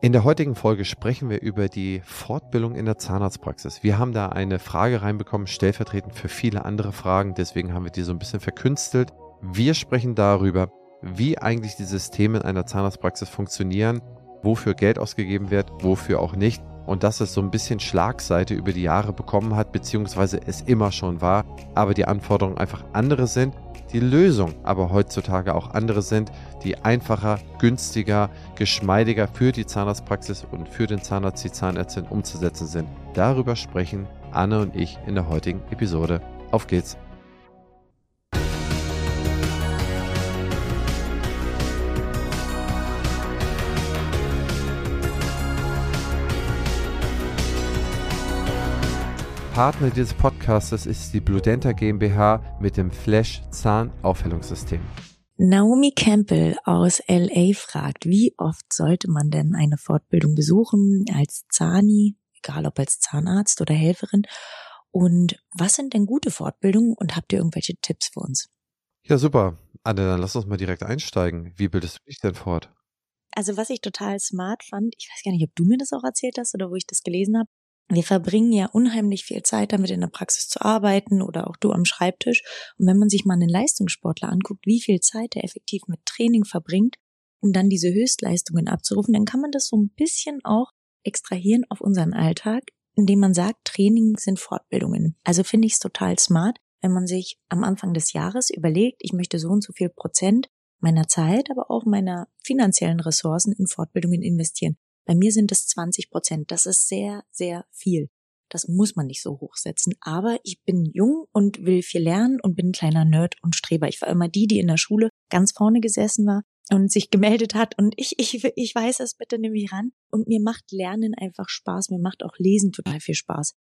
In der heutigen Folge sprechen wir über die Fortbildung in der Zahnarztpraxis. Wir haben da eine Frage reinbekommen, stellvertretend für viele andere Fragen, deswegen haben wir die so ein bisschen verkünstelt. Wir sprechen darüber, wie eigentlich die Systeme in einer Zahnarztpraxis funktionieren, wofür Geld ausgegeben wird, wofür auch nicht und dass es so ein bisschen Schlagseite über die Jahre bekommen hat, beziehungsweise es immer schon war, aber die Anforderungen einfach andere sind, die Lösungen aber heutzutage auch andere sind, die einfacher, günstiger, geschmeidiger für die Zahnarztpraxis und für den Zahnarzt, die Zahnärztin umzusetzen sind. Darüber sprechen Anne und ich in der heutigen Episode. Auf geht's! Partner dieses Podcasts ist die Bludenta GmbH mit dem Flash Zahnaufhellungssystem. Naomi Campbell aus LA fragt, wie oft sollte man denn eine Fortbildung besuchen als Zahni, egal ob als Zahnarzt oder Helferin? Und was sind denn gute Fortbildungen und habt ihr irgendwelche Tipps für uns? Ja, super. Anne, dann lass uns mal direkt einsteigen. Wie bildest du dich denn fort? Also was ich total smart fand, ich weiß gar nicht, ob du mir das auch erzählt hast oder wo ich das gelesen habe, wir verbringen ja unheimlich viel Zeit damit, in der Praxis zu arbeiten oder auch du am Schreibtisch. Und wenn man sich mal einen Leistungssportler anguckt, wie viel Zeit er effektiv mit Training verbringt, um dann diese Höchstleistungen abzurufen, dann kann man das so ein bisschen auch extrahieren auf unseren Alltag, indem man sagt, Training sind Fortbildungen. Also finde ich es total smart, wenn man sich am Anfang des Jahres überlegt, ich möchte so und so viel Prozent meiner Zeit, aber auch meiner finanziellen Ressourcen in Fortbildungen investieren. Bei mir sind es 20 Prozent. Das ist sehr, sehr viel. Das muss man nicht so hochsetzen. Aber ich bin jung und will viel lernen und bin ein kleiner Nerd und Streber. Ich war immer die, die in der Schule ganz vorne gesessen war und sich gemeldet hat und ich, ich, ich weiß es, bitte nimm mich ran. Und mir macht Lernen einfach Spaß. Mir macht auch Lesen total viel Spaß.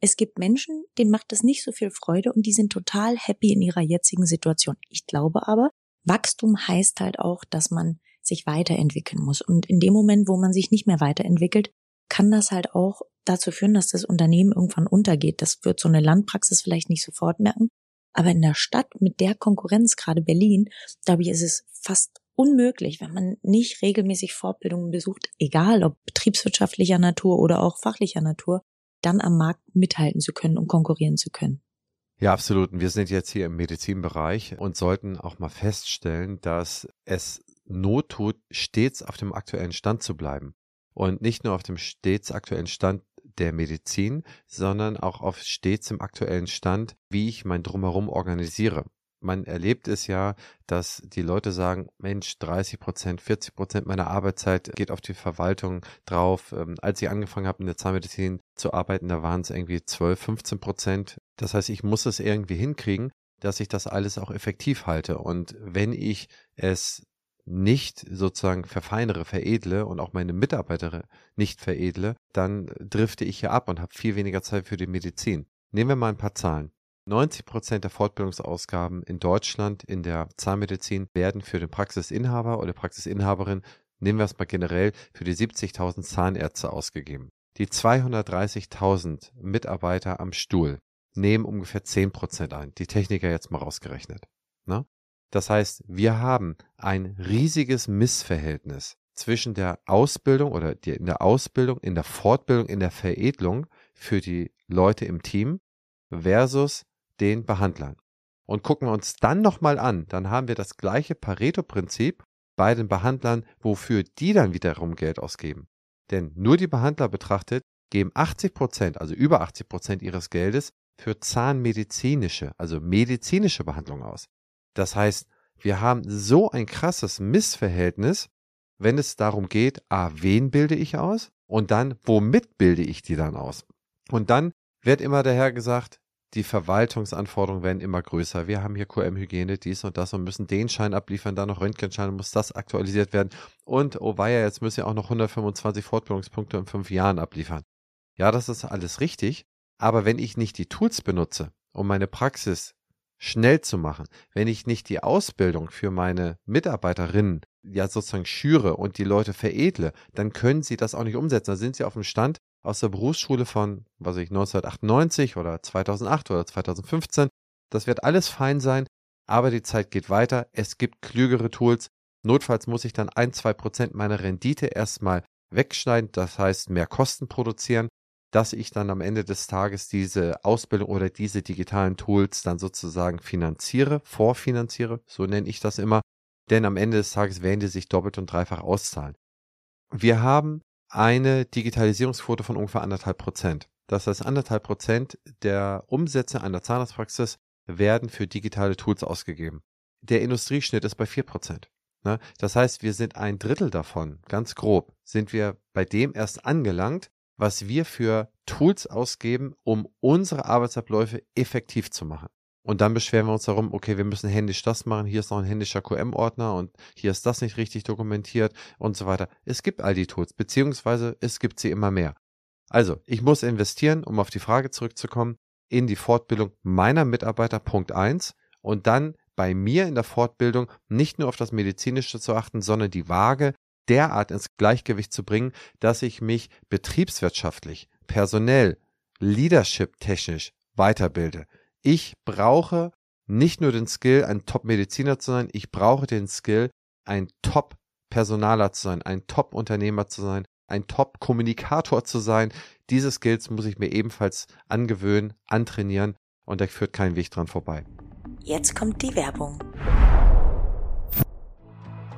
Es gibt Menschen, denen macht das nicht so viel Freude und die sind total happy in ihrer jetzigen Situation. Ich glaube aber, Wachstum heißt halt auch, dass man sich weiterentwickeln muss. Und in dem Moment, wo man sich nicht mehr weiterentwickelt, kann das halt auch dazu führen, dass das Unternehmen irgendwann untergeht. Das wird so eine Landpraxis vielleicht nicht sofort merken. Aber in der Stadt mit der Konkurrenz, gerade Berlin, glaube ich, ist es fast unmöglich, wenn man nicht regelmäßig Fortbildungen besucht, egal ob betriebswirtschaftlicher Natur oder auch fachlicher Natur, dann am Markt mithalten zu können und konkurrieren zu können. Ja, absolut. Und wir sind jetzt hier im Medizinbereich und sollten auch mal feststellen, dass es Not tut, stets auf dem aktuellen Stand zu bleiben. Und nicht nur auf dem stets aktuellen Stand der Medizin, sondern auch auf stets im aktuellen Stand, wie ich mein Drumherum organisiere. Man erlebt es ja, dass die Leute sagen, Mensch, 30 Prozent, 40 Prozent meiner Arbeitszeit geht auf die Verwaltung drauf. Ähm, als ich angefangen habe, in der Zahnmedizin zu arbeiten, da waren es irgendwie 12, 15 Prozent. Das heißt, ich muss es irgendwie hinkriegen, dass ich das alles auch effektiv halte. Und wenn ich es nicht sozusagen verfeinere, veredle und auch meine Mitarbeiter nicht veredle, dann drifte ich hier ab und habe viel weniger Zeit für die Medizin. Nehmen wir mal ein paar Zahlen. 90 Prozent der Fortbildungsausgaben in Deutschland in der Zahnmedizin werden für den Praxisinhaber oder Praxisinhaberin, nehmen wir es mal generell, für die 70.000 Zahnärzte ausgegeben. Die 230.000 Mitarbeiter am Stuhl nehmen ungefähr 10 Prozent ein. Die Techniker jetzt mal rausgerechnet. Ne? Das heißt, wir haben ein riesiges Missverhältnis zwischen der Ausbildung oder in der Ausbildung, in der Fortbildung, in der Veredelung für die Leute im Team versus den Behandlern. Und gucken wir uns dann nochmal an, dann haben wir das gleiche Pareto-Prinzip bei den Behandlern, wofür die dann wiederum Geld ausgeben. Denn nur die Behandler betrachtet, geben 80 Prozent, also über 80 Prozent ihres Geldes für zahnmedizinische, also medizinische Behandlung aus. Das heißt, wir haben so ein krasses Missverhältnis, wenn es darum geht, a, wen bilde ich aus und dann, womit bilde ich die dann aus? Und dann wird immer daher gesagt, die Verwaltungsanforderungen werden immer größer. Wir haben hier QM-Hygiene, dies und das und müssen den Schein abliefern, dann noch Röntgenschein, muss das aktualisiert werden. Und, oh weia, jetzt müssen wir auch noch 125 Fortbildungspunkte in fünf Jahren abliefern. Ja, das ist alles richtig. Aber wenn ich nicht die Tools benutze, um meine Praxis schnell zu machen, wenn ich nicht die Ausbildung für meine Mitarbeiterinnen ja sozusagen schüre und die Leute veredle, dann können sie das auch nicht umsetzen. Da sind sie auf dem Stand aus der Berufsschule von, was ich, 1998 oder 2008 oder 2015. Das wird alles fein sein, aber die Zeit geht weiter. Es gibt klügere Tools. Notfalls muss ich dann ein, zwei Prozent meiner Rendite erstmal wegschneiden, das heißt mehr Kosten produzieren, dass ich dann am Ende des Tages diese Ausbildung oder diese digitalen Tools dann sozusagen finanziere, vorfinanziere, so nenne ich das immer, denn am Ende des Tages werden die sich doppelt und dreifach auszahlen. Wir haben eine Digitalisierungsquote von ungefähr anderthalb Prozent. Das heißt, anderthalb Prozent der Umsätze einer Zahnarztpraxis werden für digitale Tools ausgegeben. Der Industrieschnitt ist bei vier Prozent. Ne? Das heißt, wir sind ein Drittel davon, ganz grob, sind wir bei dem erst angelangt, was wir für Tools ausgeben, um unsere Arbeitsabläufe effektiv zu machen. Und dann beschweren wir uns darum, okay, wir müssen händisch das machen, hier ist noch ein händischer QM-Ordner und hier ist das nicht richtig dokumentiert und so weiter. Es gibt all die Tools, beziehungsweise es gibt sie immer mehr. Also, ich muss investieren, um auf die Frage zurückzukommen, in die Fortbildung meiner Mitarbeiter, Punkt eins und dann bei mir in der Fortbildung nicht nur auf das Medizinische zu achten, sondern die Waage derart ins Gleichgewicht zu bringen, dass ich mich betriebswirtschaftlich, personell, leadership-technisch weiterbilde. Ich brauche nicht nur den Skill, ein Top-Mediziner zu sein, ich brauche den Skill, ein Top-Personaler zu sein, ein Top-Unternehmer zu sein, ein Top-Kommunikator zu sein. Diese Skills muss ich mir ebenfalls angewöhnen, antrainieren und da führt kein Weg dran vorbei. Jetzt kommt die Werbung.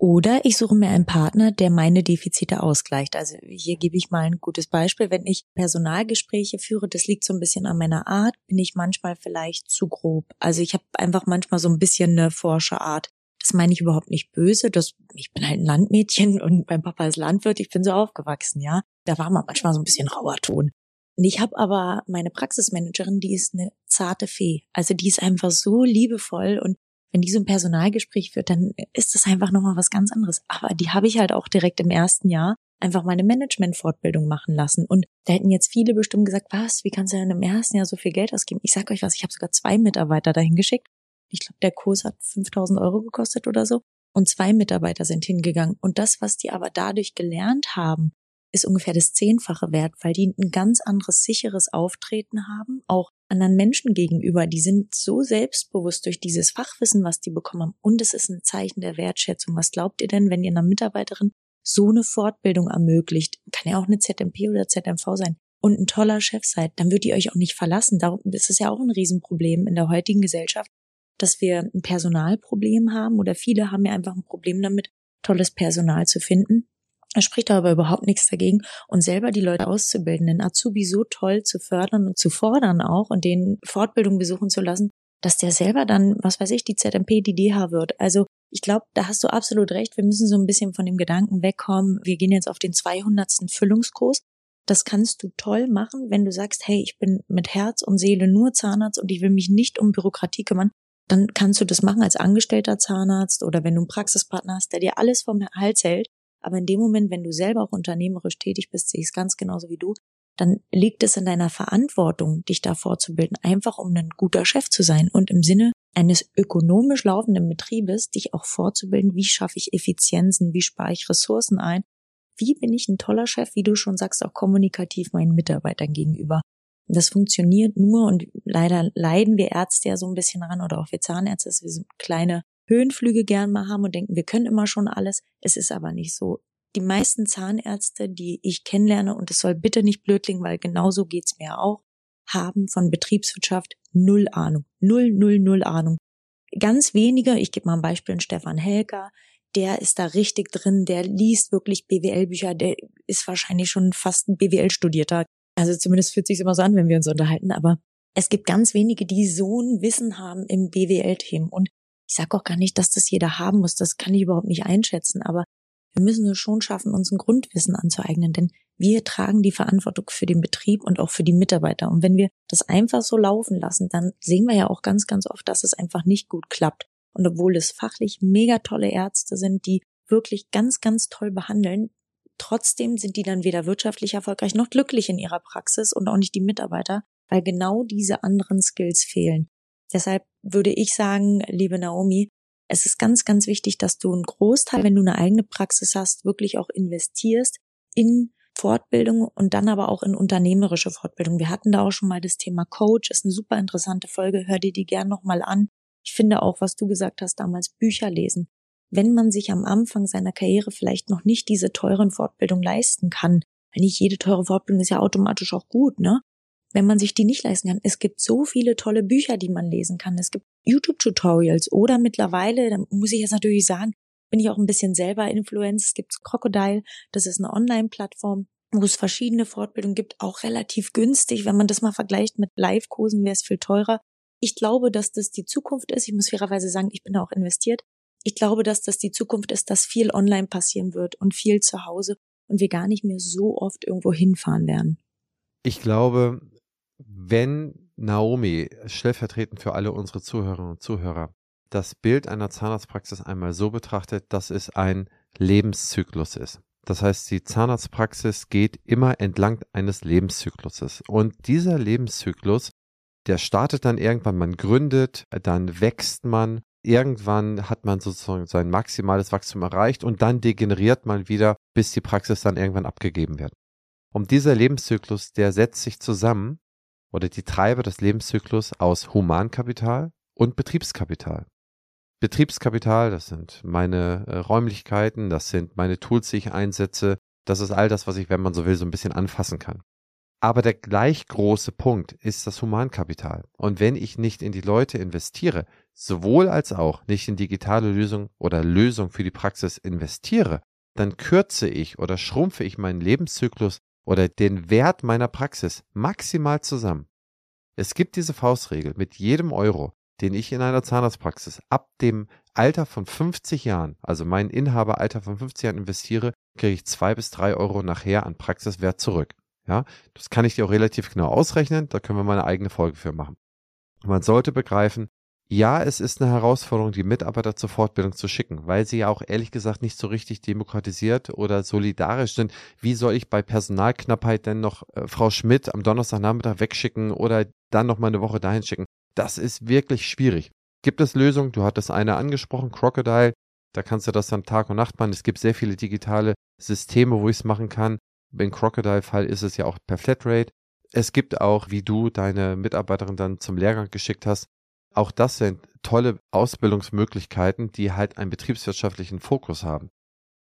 Oder ich suche mir einen Partner, der meine Defizite ausgleicht. Also hier gebe ich mal ein gutes Beispiel. Wenn ich Personalgespräche führe, das liegt so ein bisschen an meiner Art, bin ich manchmal vielleicht zu grob. Also ich habe einfach manchmal so ein bisschen eine Forscherart. Das meine ich überhaupt nicht böse. Das, ich bin halt ein Landmädchen und mein Papa ist Landwirt. Ich bin so aufgewachsen, ja. Da war man manchmal so ein bisschen rauer Ton. Und ich habe aber meine Praxismanagerin, die ist eine zarte Fee. Also die ist einfach so liebevoll und wenn die so ein Personalgespräch führt, dann ist das einfach nochmal was ganz anderes. Aber die habe ich halt auch direkt im ersten Jahr einfach meine Management-Fortbildung machen lassen. Und da hätten jetzt viele bestimmt gesagt, was, wie kannst du denn im ersten Jahr so viel Geld ausgeben? Ich sag euch was, ich habe sogar zwei Mitarbeiter dahin geschickt. Ich glaube, der Kurs hat 5000 Euro gekostet oder so. Und zwei Mitarbeiter sind hingegangen. Und das, was die aber dadurch gelernt haben, ist ungefähr das Zehnfache wert, weil die ein ganz anderes sicheres Auftreten haben, auch anderen Menschen gegenüber. Die sind so selbstbewusst durch dieses Fachwissen, was die bekommen haben. Und es ist ein Zeichen der Wertschätzung. Was glaubt ihr denn, wenn ihr einer Mitarbeiterin so eine Fortbildung ermöglicht? Kann ja auch eine ZMP oder ZMV sein. Und ein toller Chef seid, dann wird ihr euch auch nicht verlassen. Darum ist es ja auch ein Riesenproblem in der heutigen Gesellschaft, dass wir ein Personalproblem haben oder viele haben ja einfach ein Problem damit, tolles Personal zu finden. Er spricht aber überhaupt nichts dagegen und selber die Leute auszubilden, den Azubi so toll zu fördern und zu fordern auch und den Fortbildung besuchen zu lassen, dass der selber dann, was weiß ich, die ZMP, die DH wird. Also ich glaube, da hast du absolut recht. Wir müssen so ein bisschen von dem Gedanken wegkommen. Wir gehen jetzt auf den 200. Füllungskurs. Das kannst du toll machen, wenn du sagst, hey, ich bin mit Herz und Seele nur Zahnarzt und ich will mich nicht um Bürokratie kümmern. Dann kannst du das machen als angestellter Zahnarzt oder wenn du einen Praxispartner hast, der dir alles vom Hals hält aber in dem Moment, wenn du selber auch unternehmerisch tätig bist, sehe ich es ganz genauso wie du, dann liegt es in deiner Verantwortung, dich da fortzubilden, einfach um ein guter Chef zu sein und im Sinne eines ökonomisch laufenden Betriebes dich auch fortzubilden, wie schaffe ich Effizienzen, wie spare ich Ressourcen ein, wie bin ich ein toller Chef, wie du schon sagst, auch kommunikativ meinen Mitarbeitern gegenüber. Das funktioniert nur und leider leiden wir Ärzte ja so ein bisschen ran oder auch wir Zahnärzte, dass wir so kleine Höhenflüge gern mal haben und denken, wir können immer schon alles. Es ist aber nicht so. Die meisten Zahnärzte, die ich kennenlerne, und es soll bitte nicht blöd klingen, weil genauso geht's mir auch, haben von Betriebswirtschaft null Ahnung. Null, null, null Ahnung. Ganz wenige, ich gebe mal ein Beispiel, in Stefan Helker, der ist da richtig drin, der liest wirklich BWL-Bücher, der ist wahrscheinlich schon fast ein BWL-Studierter. Also zumindest fühlt sich immer so an, wenn wir uns unterhalten, aber es gibt ganz wenige, die so ein Wissen haben im BWL-Themen. Und ich sage auch gar nicht, dass das jeder haben muss, das kann ich überhaupt nicht einschätzen, aber wir müssen es schon schaffen, uns ein Grundwissen anzueignen, denn wir tragen die Verantwortung für den Betrieb und auch für die Mitarbeiter. Und wenn wir das einfach so laufen lassen, dann sehen wir ja auch ganz, ganz oft, dass es einfach nicht gut klappt. Und obwohl es fachlich mega tolle Ärzte sind, die wirklich ganz, ganz toll behandeln, Trotzdem sind die dann weder wirtschaftlich erfolgreich noch glücklich in ihrer Praxis und auch nicht die Mitarbeiter, weil genau diese anderen Skills fehlen. Deshalb würde ich sagen, liebe Naomi, es ist ganz, ganz wichtig, dass du einen Großteil, wenn du eine eigene Praxis hast, wirklich auch investierst in Fortbildung und dann aber auch in unternehmerische Fortbildung. Wir hatten da auch schon mal das Thema Coach, ist eine super interessante Folge, hör dir die gern nochmal an. Ich finde auch, was du gesagt hast damals, Bücher lesen. Wenn man sich am Anfang seiner Karriere vielleicht noch nicht diese teuren Fortbildungen leisten kann, weil nicht jede teure Fortbildung ist ja automatisch auch gut, ne? Wenn man sich die nicht leisten kann. Es gibt so viele tolle Bücher, die man lesen kann. Es gibt YouTube-Tutorials oder mittlerweile, da muss ich jetzt natürlich sagen, bin ich auch ein bisschen selber Influencer. Es gibt Crocodile, das ist eine Online-Plattform, wo es verschiedene Fortbildungen gibt, auch relativ günstig. Wenn man das mal vergleicht mit Live-Kursen, wäre es viel teurer. Ich glaube, dass das die Zukunft ist. Ich muss fairerweise sagen, ich bin da auch investiert. Ich glaube, dass das die Zukunft ist, dass viel online passieren wird und viel zu Hause und wir gar nicht mehr so oft irgendwo hinfahren werden. Ich glaube, wenn Naomi stellvertretend für alle unsere Zuhörerinnen und Zuhörer das Bild einer Zahnarztpraxis einmal so betrachtet, dass es ein Lebenszyklus ist. Das heißt, die Zahnarztpraxis geht immer entlang eines Lebenszykluses. Und dieser Lebenszyklus, der startet dann irgendwann, man gründet, dann wächst man, irgendwann hat man sozusagen sein maximales Wachstum erreicht und dann degeneriert man wieder, bis die Praxis dann irgendwann abgegeben wird. Und dieser Lebenszyklus, der setzt sich zusammen oder die Treiber des Lebenszyklus aus Humankapital und Betriebskapital. Betriebskapital, das sind meine äh, Räumlichkeiten, das sind meine Tools, die ich einsetze, das ist all das, was ich, wenn man so will, so ein bisschen anfassen kann. Aber der gleich große Punkt ist das Humankapital. Und wenn ich nicht in die Leute investiere, sowohl als auch nicht in digitale Lösungen oder Lösungen für die Praxis investiere, dann kürze ich oder schrumpfe ich meinen Lebenszyklus oder den Wert meiner Praxis maximal zusammen. Es gibt diese Faustregel, mit jedem Euro, den ich in einer Zahnarztpraxis ab dem Alter von 50 Jahren, also mein Inhaberalter von 50 Jahren investiere, kriege ich zwei bis drei Euro nachher an Praxiswert zurück. Ja, das kann ich dir auch relativ genau ausrechnen, da können wir mal eine eigene Folge für machen. Man sollte begreifen, ja, es ist eine Herausforderung, die Mitarbeiter zur Fortbildung zu schicken, weil sie ja auch ehrlich gesagt nicht so richtig demokratisiert oder solidarisch sind. Wie soll ich bei Personalknappheit denn noch äh, Frau Schmidt am Donnerstagnachmittag wegschicken oder dann noch mal eine Woche dahin schicken? Das ist wirklich schwierig. Gibt es Lösungen? Du hattest eine angesprochen, Crocodile. Da kannst du das dann Tag und Nacht machen. Es gibt sehr viele digitale Systeme, wo ich es machen kann. Im Crocodile-Fall ist es ja auch per Flatrate. Es gibt auch, wie du deine Mitarbeiterin dann zum Lehrgang geschickt hast, auch das sind tolle Ausbildungsmöglichkeiten, die halt einen betriebswirtschaftlichen Fokus haben.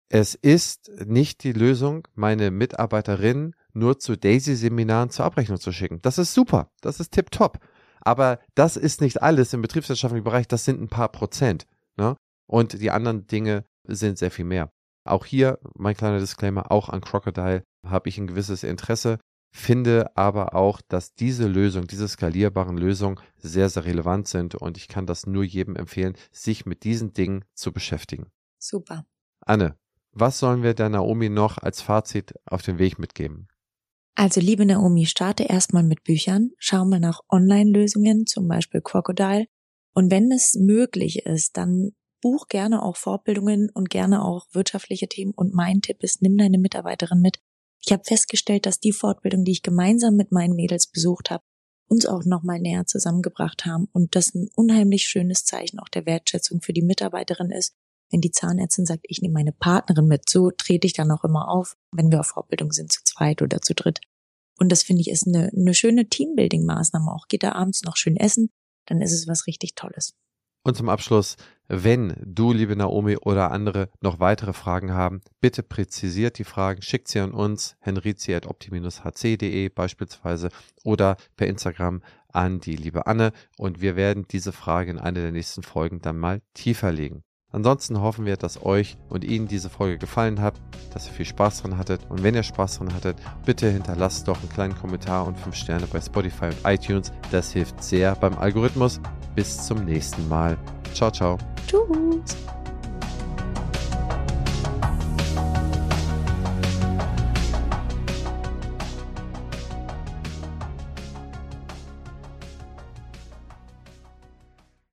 Es ist nicht die Lösung, meine Mitarbeiterin nur zu Daisy-Seminaren zur Abrechnung zu schicken. Das ist super, das ist tipptopp. Aber das ist nicht alles im betriebswirtschaftlichen Bereich, das sind ein paar Prozent. Ne? Und die anderen Dinge sind sehr viel mehr. Auch hier mein kleiner Disclaimer, auch an Crocodile habe ich ein gewisses Interesse finde aber auch, dass diese Lösung, diese skalierbaren Lösungen sehr, sehr relevant sind und ich kann das nur jedem empfehlen, sich mit diesen Dingen zu beschäftigen. Super. Anne, was sollen wir der Naomi noch als Fazit auf den Weg mitgeben? Also liebe Naomi, starte erstmal mit Büchern, schau mal nach Online-Lösungen, zum Beispiel Crocodile. Und wenn es möglich ist, dann buch gerne auch Fortbildungen und gerne auch wirtschaftliche Themen. Und mein Tipp ist, nimm deine Mitarbeiterin mit, ich habe festgestellt, dass die Fortbildung, die ich gemeinsam mit meinen Mädels besucht habe, uns auch nochmal näher zusammengebracht haben und das ein unheimlich schönes Zeichen auch der Wertschätzung für die Mitarbeiterin ist, wenn die Zahnärztin sagt, ich nehme meine Partnerin mit, so trete ich dann auch immer auf, wenn wir auf Fortbildung sind, zu zweit oder zu dritt. Und das finde ich ist eine, eine schöne Teambuilding-Maßnahme auch. Geht da abends noch schön essen, dann ist es was richtig Tolles. Und zum Abschluss, wenn du, liebe Naomi oder andere, noch weitere Fragen haben, bitte präzisiert die Fragen, schickt sie an uns, henrizi.opti-hc.de beispielsweise oder per Instagram an die liebe Anne und wir werden diese Frage in einer der nächsten Folgen dann mal tiefer legen. Ansonsten hoffen wir, dass euch und Ihnen diese Folge gefallen hat, dass ihr viel Spaß dran hattet. Und wenn ihr Spaß dran hattet, bitte hinterlasst doch einen kleinen Kommentar und 5 Sterne bei Spotify und iTunes. Das hilft sehr beim Algorithmus. Bis zum nächsten Mal. Ciao, ciao. Tschüss.